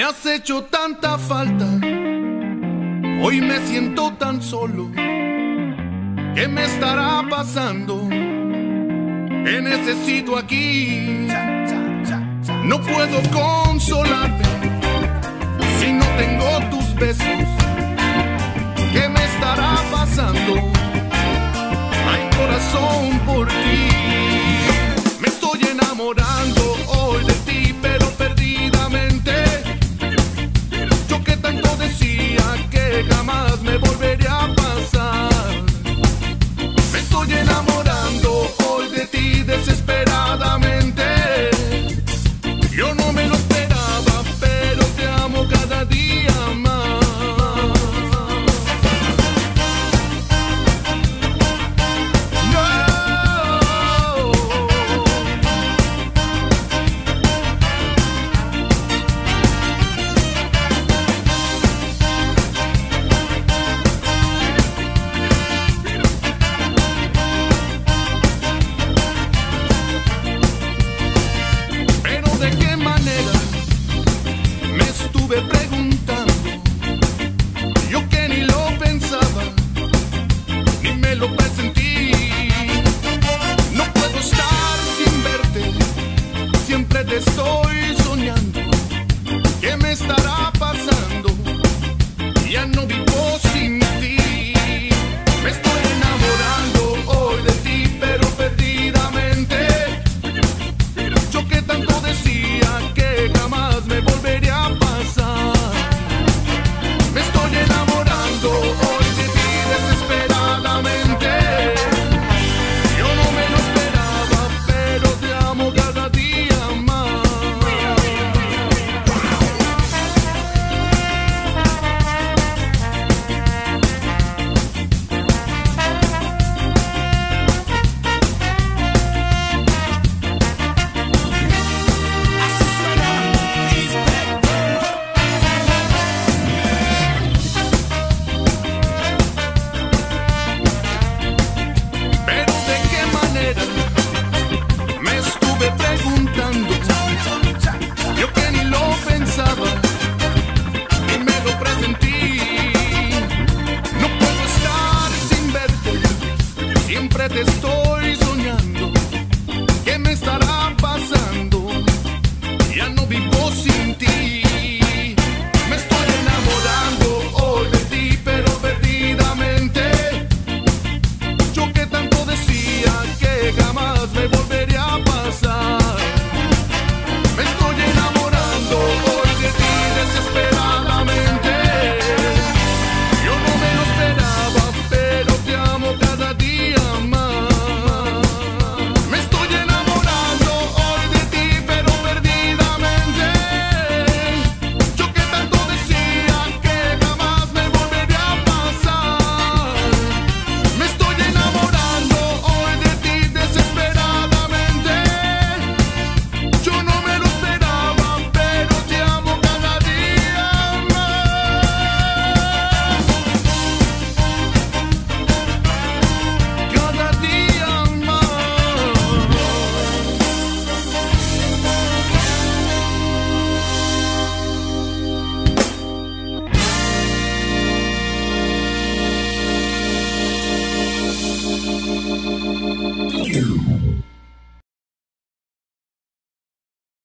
Me has hecho tanta falta, hoy me siento tan solo. ¿Qué me estará pasando? Te necesito aquí. No puedo consolarme si no tengo tus besos.